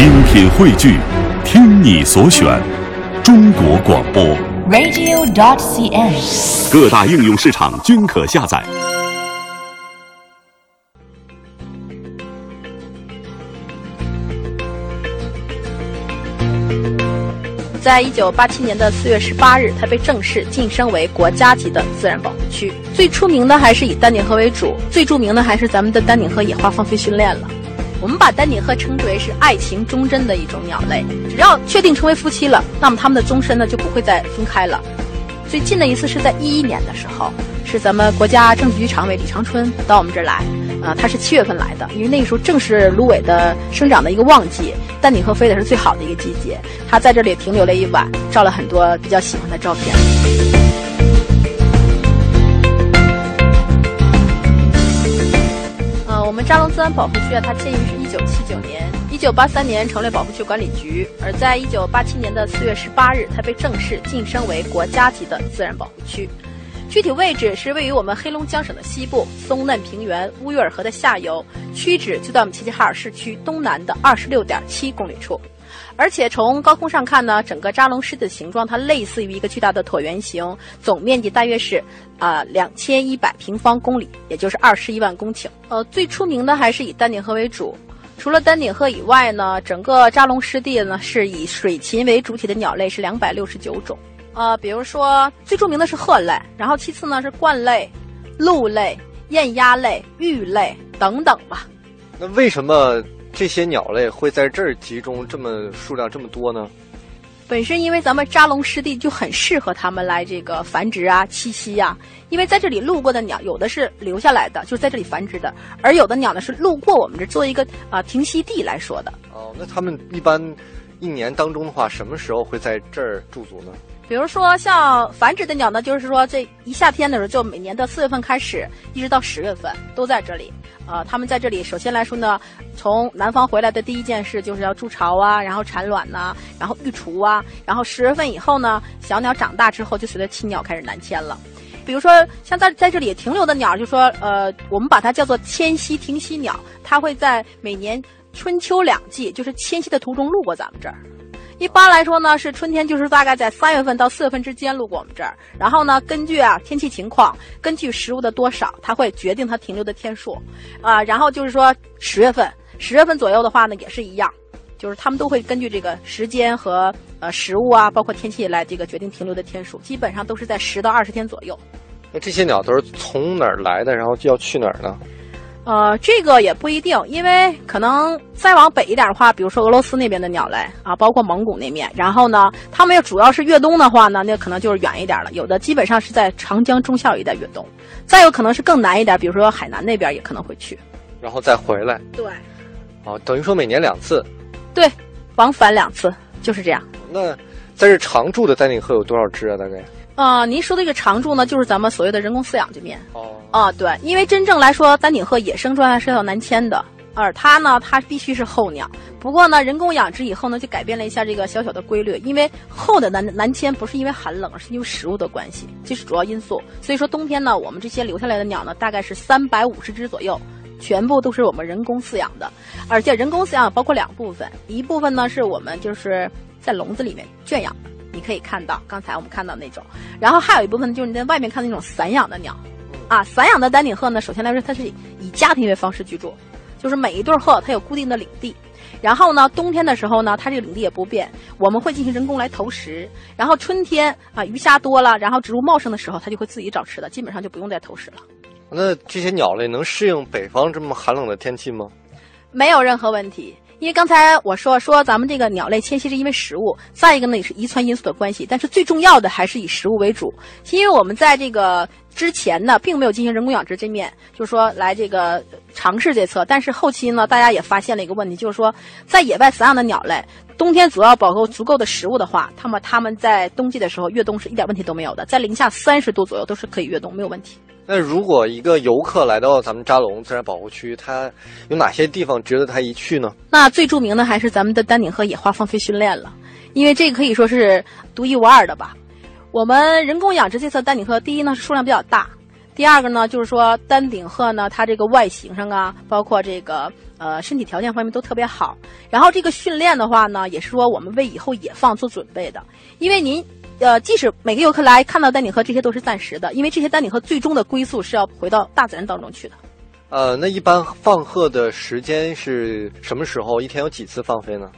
精品汇聚，听你所选，中国广播。radio.dot.cn，。各大应用市场均可下载。在一九八七年的四月十八日，它被正式晋升为国家级的自然保护区。最出名的还是以丹顶鹤为主，最著名的还是咱们的丹顶鹤野花放飞训练了。我们把丹顶鹤称之为是爱情忠贞的一种鸟类，只要确定成为夫妻了，那么它们的终身呢就不会再分开了。最近的一次是在一一年的时候，是咱们国家政治局常委李长春到我们这儿来，啊、他是七月份来的，因为那个时候正是芦苇的生长的一个旺季，丹顶鹤飞的是最好的一个季节。他在这里停留了一晚，照了很多比较喜欢的照片。扎龙自然保护区啊，它建于是一九七九年，一九八三年成立保护区管理局，而在一九八七年的四月十八日，它被正式晋升为国家级的自然保护区。具体位置是位于我们黑龙江省的西部，松嫩平原乌约尔河的下游，区址就在我们齐齐哈尔市区东南的二十六点七公里处。而且从高空上看呢，整个扎龙湿地的形状它类似于一个巨大的椭圆形，总面积大约是啊两千一百平方公里，也就是二十一万公顷。呃，最出名的还是以丹顶鹤为主。除了丹顶鹤以外呢，整个扎龙湿地呢是以水禽为主体的鸟类是两百六十九种。呃，比如说最著名的是鹤类，然后其次呢是鹳类、鹿类、雁鸭类、玉类等等吧。那为什么这些鸟类会在这儿集中这么数量这么多呢？本身因为咱们扎龙湿地就很适合它们来这个繁殖啊、栖息呀、因为在这里路过的鸟，有的是留下来的，就是在这里繁殖的，而有的鸟呢是路过我们这作为一个啊、停息地来说的。哦，那它们一般一年当中的话，什么时候会在这儿驻足呢？比如说像繁殖的鸟呢，就是说这一夏天的时候，就每年的四月份开始，一直到十月份都在这里。呃，它们在这里，首先来说呢，从南方回来的第一件事就是要筑巢啊，然后产卵呐、然后育雏啊，然后十月份以后呢，小鸟长大之后就随着亲鸟开始南迁了。比如说，像在在这里停留的鸟，就说呃，我们把它叫做迁徙停息鸟，它会在每年春秋两季，就是迁徙的途中路过咱们这儿。一般来说呢，是春天，就是大概在三月份到四月份之间路过我们这儿。然后呢，根据啊天气情况，根据食物的多少，它会决定它停留的天数，啊，然后就是说十月份，十月份左右的话呢，也是一样，就是他们都会根据这个时间和呃食物啊，包括天气来这个决定停留的天数，基本上都是在十到二十天左右。那这些鸟都是从哪儿来的，然后就要去哪儿呢？呃，这个也不一定，因为可能再往北一点的话，比如说俄罗斯那边的鸟类啊，包括蒙古那面，然后呢，他们要主要是越冬的话呢，那可能就是远一点了。有的基本上是在长江中下游一带越冬，再有可能是更南一点，比如说海南那边也可能会去。然后再回来。对哦，等于说每年两次。对，往返两次就是这样。那在这常住的丹顶鹤有多少只啊？大概？呃，您说的这个常住呢，就是咱们所谓的人工饲养这面。哦，啊，对，因为真正来说，丹顶鹤野生状态是要南迁的，而它呢，它必须是候鸟。不过呢，人工养殖以后呢，就改变了一下这个小小的规律，因为后的南南迁不是因为寒冷，而是因为食物的关系，这是主要因素。所以说冬天呢，我们这些留下来的鸟呢，大概是三百五十只左右，全部都是我们人工饲养的，而且人工饲养包括两部分，一部分呢是我们就是在笼子里面圈养的。你可以看到，刚才我们看到那种，然后还有一部分就是你在外面看的那种散养的鸟，啊，散养的丹顶鹤呢，首先来说它是以家庭为方式居住，就是每一对鹤它有固定的领地，然后呢，冬天的时候呢，它这个领地也不变，我们会进行人工来投食，然后春天啊鱼虾多了，然后植物茂盛的时候，它就会自己找吃的，基本上就不用再投食了，那这些鸟类能适应北方这么寒冷的天气吗？没有任何问题。因为刚才我说说咱们这个鸟类迁徙是因为食物，再一个呢也是遗传因素的关系，但是最重要的还是以食物为主。因为我们在这个之前呢，并没有进行人工养殖这面，就是说来这个尝试这策。但是后期呢，大家也发现了一个问题，就是说在野外饲养的鸟类，冬天主要保够足够的食物的话，那么它们在冬季的时候越冬是一点问题都没有的，在零下三十度左右都是可以越冬，没有问题。那如果一个游客来到咱们扎龙自然保护区，他有哪些地方值得他一去呢？那最著名的还是咱们的丹顶鹤野花放飞训练了，因为这个可以说是独一无二的吧。我们人工养殖这侧丹顶鹤，第一呢是数量比较大，第二个呢，就是说丹顶鹤呢，它这个外形上啊，包括这个呃身体条件方面都特别好。然后这个训练的话呢，也是说我们为以后野放做准备的。因为您呃，即使每个游客来看到丹顶鹤，这些都是暂时的，因为这些丹顶鹤最终的归宿是要回到大自然当中去的。呃，那一般放鹤的时间是什么时候？一天有几次放飞呢？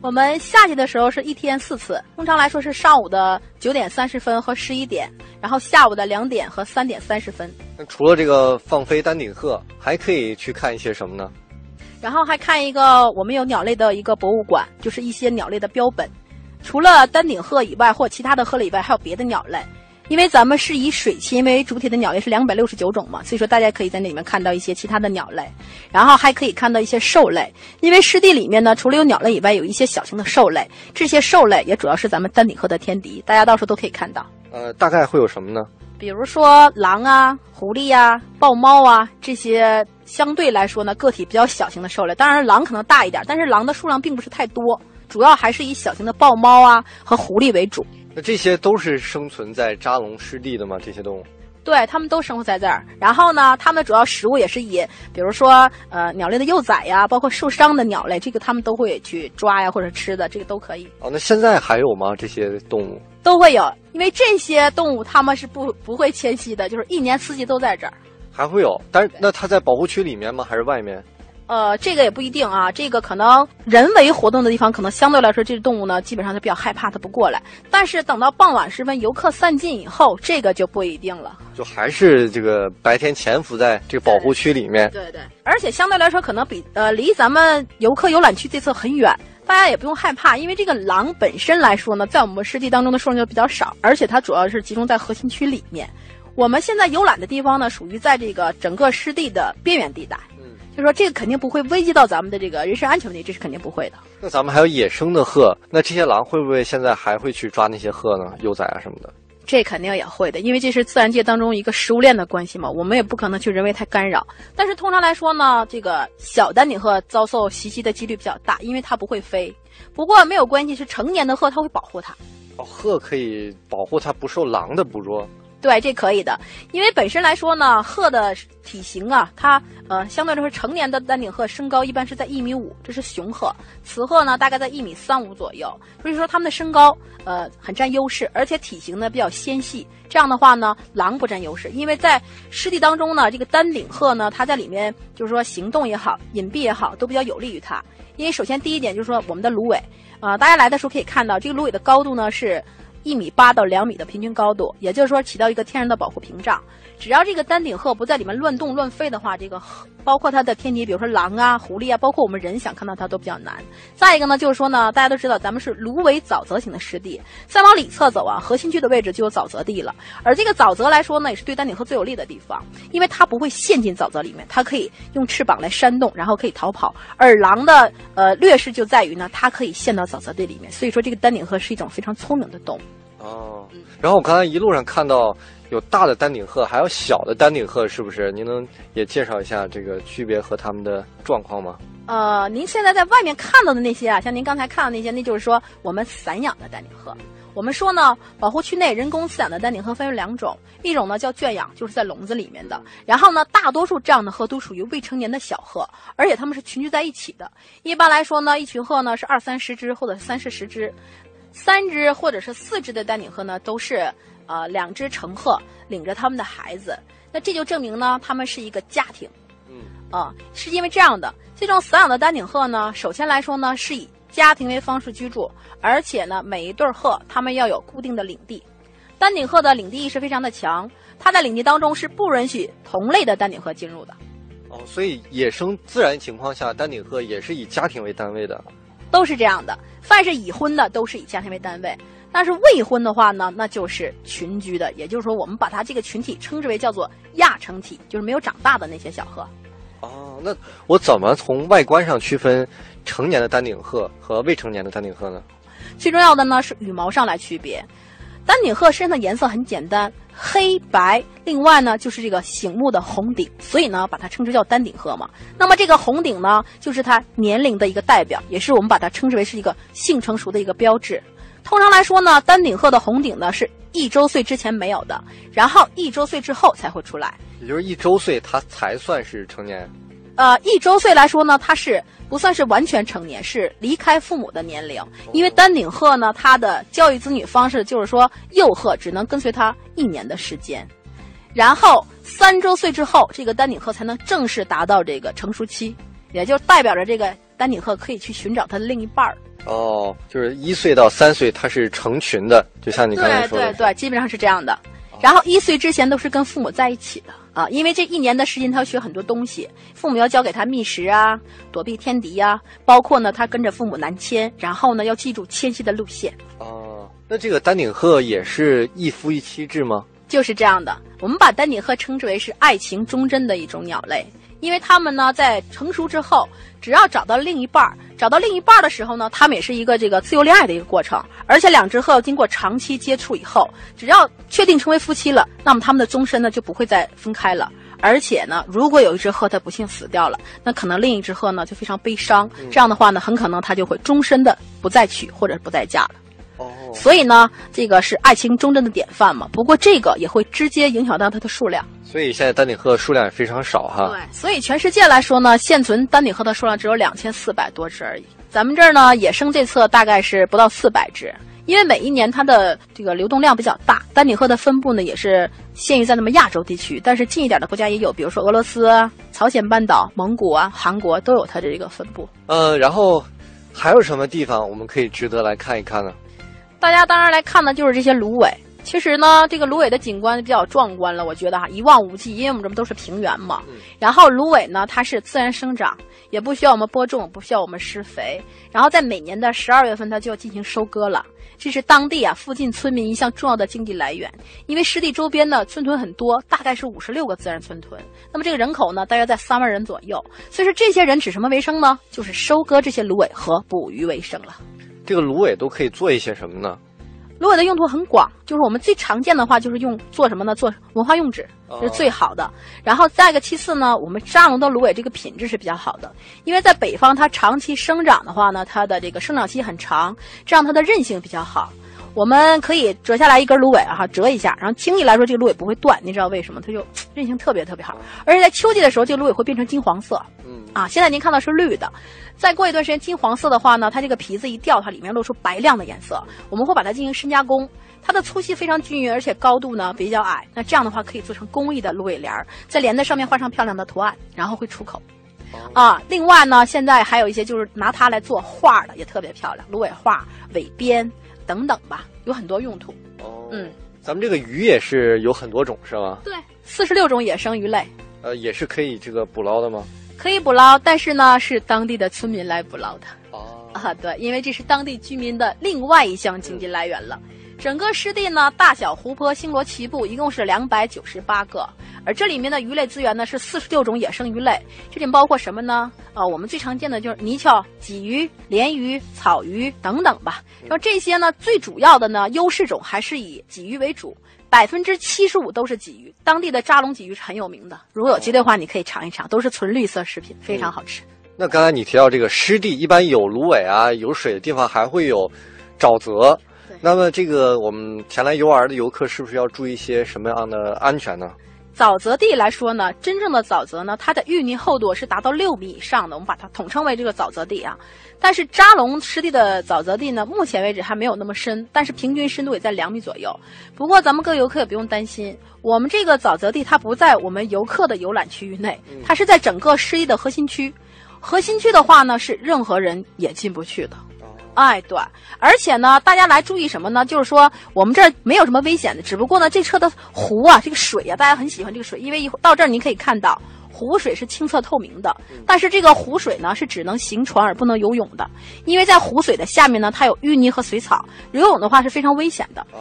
我们夏季的时候是一天四次，通常来说是上午的九点三十分和十一点，然后下午的两点和三点三十分。那除了这个放飞丹顶鹤，还可以去看一些什么呢？然后还看一个，我们有鸟类的一个博物馆，就是一些鸟类的标本。除了丹顶鹤以外，或其他的鹤类以外，还有别的鸟类。因为咱们是以水禽为主体的鸟类是两百六十九种嘛，所以说大家可以在那里面看到一些其他的鸟类，然后还可以看到一些兽类。因为湿地里面呢，除了有鸟类以外，有一些小型的兽类，这些兽类也主要是咱们丹顶鹤的天敌，大家到时候都可以看到。呃，大概会有什么呢？比如说狼啊、狐狸呀、豹猫啊这些相对来说呢个体比较小型的兽类，当然狼可能大一点，但是狼的数量并不是太多，主要还是以小型的豹猫啊和狐狸为主。那这些都是生存在扎龙湿地的吗？这些动物？对，它们都生活在这儿。然后呢，它们的主要食物也是以，比如说呃鸟类的幼崽呀，包括受伤的鸟类，这个它们都会去抓呀或者吃的，这个都可以。哦，那现在还有吗？这些动物？都会有，因为这些动物它们是不不会迁徙的，就是一年四季都在这儿。还会有，但是那它在保护区里面吗？还是外面？呃，这个也不一定啊，这个可能人为活动的地方，可能相对来说，这只动物呢，基本上就比较害怕，它不过来。但是等到傍晚时分，游客散尽以后，这个就不一定了。就还是这个白天潜伏在这个保护区里面。对对，而且相对来说，可能比呃离咱们游客游览区这侧很远，大家也不用害怕，因为这个狼本身来说呢，在我们湿地当中的数量就比较少，而且它主要是集中在核心区里面。我们现在游览的地方呢，属于在这个整个湿地的边缘地带。就说这个肯定不会危及到咱们的这个人身安全问题，这是肯定不会的。那咱们还有野生的鹤，那这些狼会不会现在还会去抓那些鹤呢？幼崽啊什么的？这肯定也会的，因为这是自然界当中一个食物链的关系嘛，我们也不可能去人为太干扰。但是通常来说呢，这个小丹顶鹤遭受袭击的几率比较大，因为它不会飞。不过没有关系，是成年的鹤，它会保护它。哦，鹤可以保护它不受狼的捕捉。对，这可以的，因为本身来说呢，鹤的体型啊，它呃相对来说成年的丹顶鹤身高一般是在一米五，这是雄鹤；雌鹤呢大概在一米三五左右，所以说它们的身高呃很占优势，而且体型呢比较纤细。这样的话呢，狼不占优势，因为在湿地当中呢，这个丹顶鹤呢，它在里面就是说行动也好，隐蔽也好，都比较有利于它。因为首先第一点就是说我们的芦苇，啊，大家来的时候可以看到这个芦苇的高度呢是。一米八到两米的平均高度，也就是说起到一个天然的保护屏障。只要这个丹顶鹤不在里面乱动乱飞的话，这个包括它的天敌，比如说狼啊、狐狸啊，包括我们人想看到它都比较难。再一个呢，就是说呢，大家都知道咱们是芦苇沼泽型的湿地，再往里侧走啊，核心区的位置就有沼泽地了。而这个沼泽来说呢，也是对丹顶鹤最有利的地方，因为它不会陷进沼泽里面，它可以用翅膀来扇动，然后可以逃跑。而狼的呃劣势就在于呢，它可以陷到沼泽地里面，所以说这个丹顶鹤是一种非常聪明的动物。哦，然后我刚才一路上看到有大的丹顶鹤，还有小的丹顶鹤，是不是？您能也介绍一下这个区别和它们的状况吗？呃，您现在在外面看到的那些啊，像您刚才看到那些，那就是说我们散养的丹顶鹤。我们说呢，保护区内人工饲养的丹顶鹤分为两种，一种呢叫圈养，就是在笼子里面的。然后呢，大多数这样的鹤都属于未成年的小鹤，而且它们是群居在一起的。一般来说呢，一群鹤呢是二三十只或者三四十只。三只或者是四只的丹顶鹤呢，都是呃两只成鹤领着他们的孩子，那这就证明呢，他们是一个家庭。嗯，啊，是因为这样的，这种散养的丹顶鹤呢，首先来说呢，是以家庭为方式居住，而且呢，每一对鹤它们要有固定的领地。丹顶鹤的领地意识非常的强，它在领地当中是不允许同类的丹顶鹤进入的。哦，所以野生自然情况下，丹顶鹤也是以家庭为单位的。都是这样的，凡是已婚的都是以家庭为单位，但是未婚的话呢，那就是群居的，也就是说，我们把它这个群体称之为叫做亚成体，就是没有长大的那些小鹤。哦，那我怎么从外观上区分成年的丹顶鹤和未成年的丹顶鹤呢？最重要的呢是羽毛上来区别，丹顶鹤身上的颜色很简单。黑白，另外呢就是这个醒目的红顶，所以呢把它称之叫丹顶鹤嘛。那么这个红顶呢，就是它年龄的一个代表，也是我们把它称之为是一个性成熟的一个标志。通常来说呢，丹顶鹤的红顶呢是一周岁之前没有的，然后一周岁之后才会出来。也就是一周岁它才算是成年。呃，一周岁来说呢，它是不算是完全成年，是离开父母的年龄。因为丹顶鹤呢，它的教育子女方式就是说，幼鹤只能跟随它一年的时间，然后三周岁之后，这个丹顶鹤才能正式达到这个成熟期，也就代表着这个丹顶鹤可以去寻找它的另一半儿。哦，就是一岁到三岁它是成群的，就像你刚才说的。对对对，基本上是这样的。然后一岁之前都是跟父母在一起的啊，因为这一年的时间他要学很多东西，父母要教给他觅食啊、躲避天敌啊，包括呢他跟着父母南迁，然后呢要记住迁徙的路线。哦，那这个丹顶鹤也是一夫一妻制吗？就是这样的，我们把丹顶鹤称之为是爱情忠贞的一种鸟类。因为他们呢，在成熟之后，只要找到另一半儿，找到另一半儿的时候呢，他们也是一个这个自由恋爱的一个过程。而且两只鹤经过长期接触以后，只要确定成为夫妻了，那么他们的终身呢就不会再分开了。而且呢，如果有一只鹤它不幸死掉了，那可能另一只鹤呢就非常悲伤。这样的话呢，很可能它就会终身的不再娶或者不再嫁了。哦，所以呢，这个是爱情忠贞的典范嘛。不过这个也会直接影响到它的数量。所以现在丹顶鹤数量也非常少哈。对，所以全世界来说呢，现存丹顶鹤的数量只有两千四百多只而已。咱们这儿呢，野生这侧大概是不到四百只，因为每一年它的这个流动量比较大。丹顶鹤的分布呢，也是限于在那么亚洲地区，但是近一点的国家也有，比如说俄罗斯、朝鲜半岛、蒙古啊、韩国都有它的这个分布。呃，然后还有什么地方我们可以值得来看一看呢？大家当然来看的就是这些芦苇。其实呢，这个芦苇的景观比较壮观了，我觉得哈，一望无际，因为我们这不都是平原嘛。然后芦苇呢，它是自然生长，也不需要我们播种，不需要我们施肥。然后在每年的十二月份，它就要进行收割了。这是当地啊附近村民一项重要的经济来源，因为湿地周边呢村屯很多，大概是五十六个自然村屯。那么这个人口呢，大约在三万人左右。所以说这些人指什么为生呢？就是收割这些芦苇和捕鱼为生了。这个芦苇都可以做一些什么呢？芦苇的用途很广，就是我们最常见的话，就是用做什么呢？做文化用纸，这是最好的。然后再一个，其次呢，我们扎龙的芦苇这个品质是比较好的，因为在北方它长期生长的话呢，它的这个生长期很长，这样它的韧性比较好。我们可以折下来一根芦苇啊，折一下，然后轻易来说这个芦苇不会断，你知道为什么？它就韧性特别特别好，而且在秋季的时候，这个芦苇会变成金黄色。嗯啊，现在您看到是绿的，再过一段时间金黄色的话呢，它这个皮子一掉，它里面露出白亮的颜色。我们会把它进行深加工，它的粗细非常均匀，而且高度呢比较矮。那这样的话可以做成工艺的芦苇帘儿，在帘子上面画上漂亮的图案，然后会出口。啊，另外呢，现在还有一些就是拿它来做画的，也特别漂亮，芦苇画、尾边等等吧，有很多用途。哦，嗯，咱们这个鱼也是有很多种是吗？对，四十六种野生鱼类呃，也是可以这个捕捞的吗？可以捕捞，但是呢是当地的村民来捕捞的。哦，啊，对，因为这是当地居民的另外一项经济来源了。整个湿地呢，大小湖泊星罗棋布，一共是两百九十八个，而这里面的鱼类资源呢是四十六种野生鱼类，这里面包括什么呢？啊，我们最常见的就是泥鳅、鲫鱼、鲢鱼、草鱼等等吧。然后这些呢，最主要的呢，优势种还是以鲫鱼为主，百分之七十五都是鲫鱼。当地的扎龙鲫鱼是很有名的，如果有机会的话，你可以尝一尝，都是纯绿色食品，非常好吃。那刚才你提到这个湿地，一般有芦苇啊，有水的地方还会有沼泽。那么这个我们前来游玩的游客是不是要注意一些什么样的安全呢？沼泽地来说呢，真正的沼泽呢，它的淤泥厚度是达到六米以上的，我们把它统称为这个沼泽地啊。但是扎龙湿地的沼泽地呢，目前为止还没有那么深，但是平均深度也在两米左右。不过咱们各位游客也不用担心，我们这个沼泽地它不在我们游客的游览区域内，它是在整个湿地的核心区。核心区的话呢，是任何人也进不去的。哎，对，而且呢，大家来注意什么呢？就是说，我们这儿没有什么危险的，只不过呢，这车的湖啊，这个水啊，大家很喜欢这个水，因为一会到这儿您可以看到，湖水是清澈透明的，但是这个湖水呢是只能行船而不能游泳的，因为在湖水的下面呢，它有淤泥和水草，游泳的话是非常危险的。哦，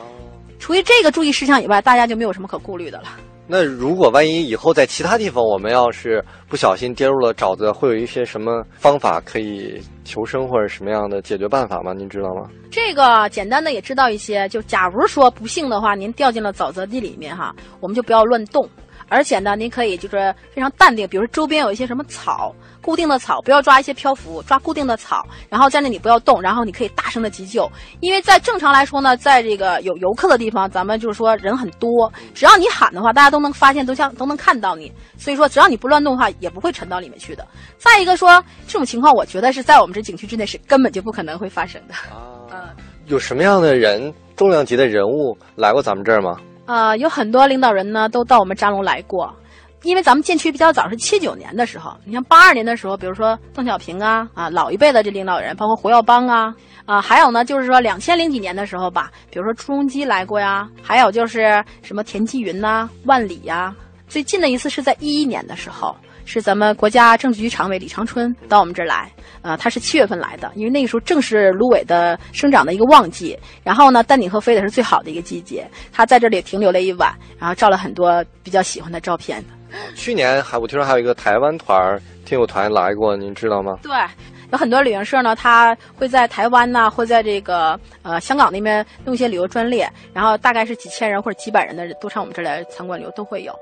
除了这个注意事项以外，大家就没有什么可顾虑的了。那如果万一以后在其他地方我们要是不小心跌入了沼泽，会有一些什么方法可以求生或者什么样的解决办法吗？您知道吗？这个简单的也知道一些，就假如说不幸的话，您掉进了沼泽地里面哈，我们就不要乱动，而且呢，您可以就是非常淡定，比如说周边有一些什么草，固定的草，不要抓一些漂浮，抓固定的草，然后在那里不要动，然后你可以大声的急救。因为在正常来说呢，在这个有游客的地方，咱们就是说人很多，只要你喊的话，大家都能发现，都像都能看到你。所以说，只要你不乱动的话，也不会沉到里面去的。再一个说，这种情况，我觉得是在我们这景区之内是根本就不可能会发生的。啊，嗯。有什么样的人，重量级的人物来过咱们这儿吗？呃，有很多领导人呢，都到我们扎龙来过。因为咱们建区比较早，是七九年的时候。你像八二年的时候，比如说邓小平啊，啊老一辈的这领导人，包括胡耀邦啊，啊还有呢，就是说两千零几年的时候吧，比如说朱镕基来过呀，还有就是什么田纪云呐、万里呀。最近的一次是在一一年的时候。是咱们国家政治局常委李长春到我们这儿来，呃，他是七月份来的，因为那个时候正是芦苇的生长的一个旺季，然后呢，丹顶鹤飞的是最好的一个季节，他在这里停留了一晚，然后照了很多比较喜欢的照片。去年还我听说还有一个台湾团听友团来过，您知道吗？对，有很多旅行社呢，他会在台湾呢，会在这个呃香港那边弄一些旅游专列，然后大概是几千人或者几百人的都上我们这儿来参观旅游都会有。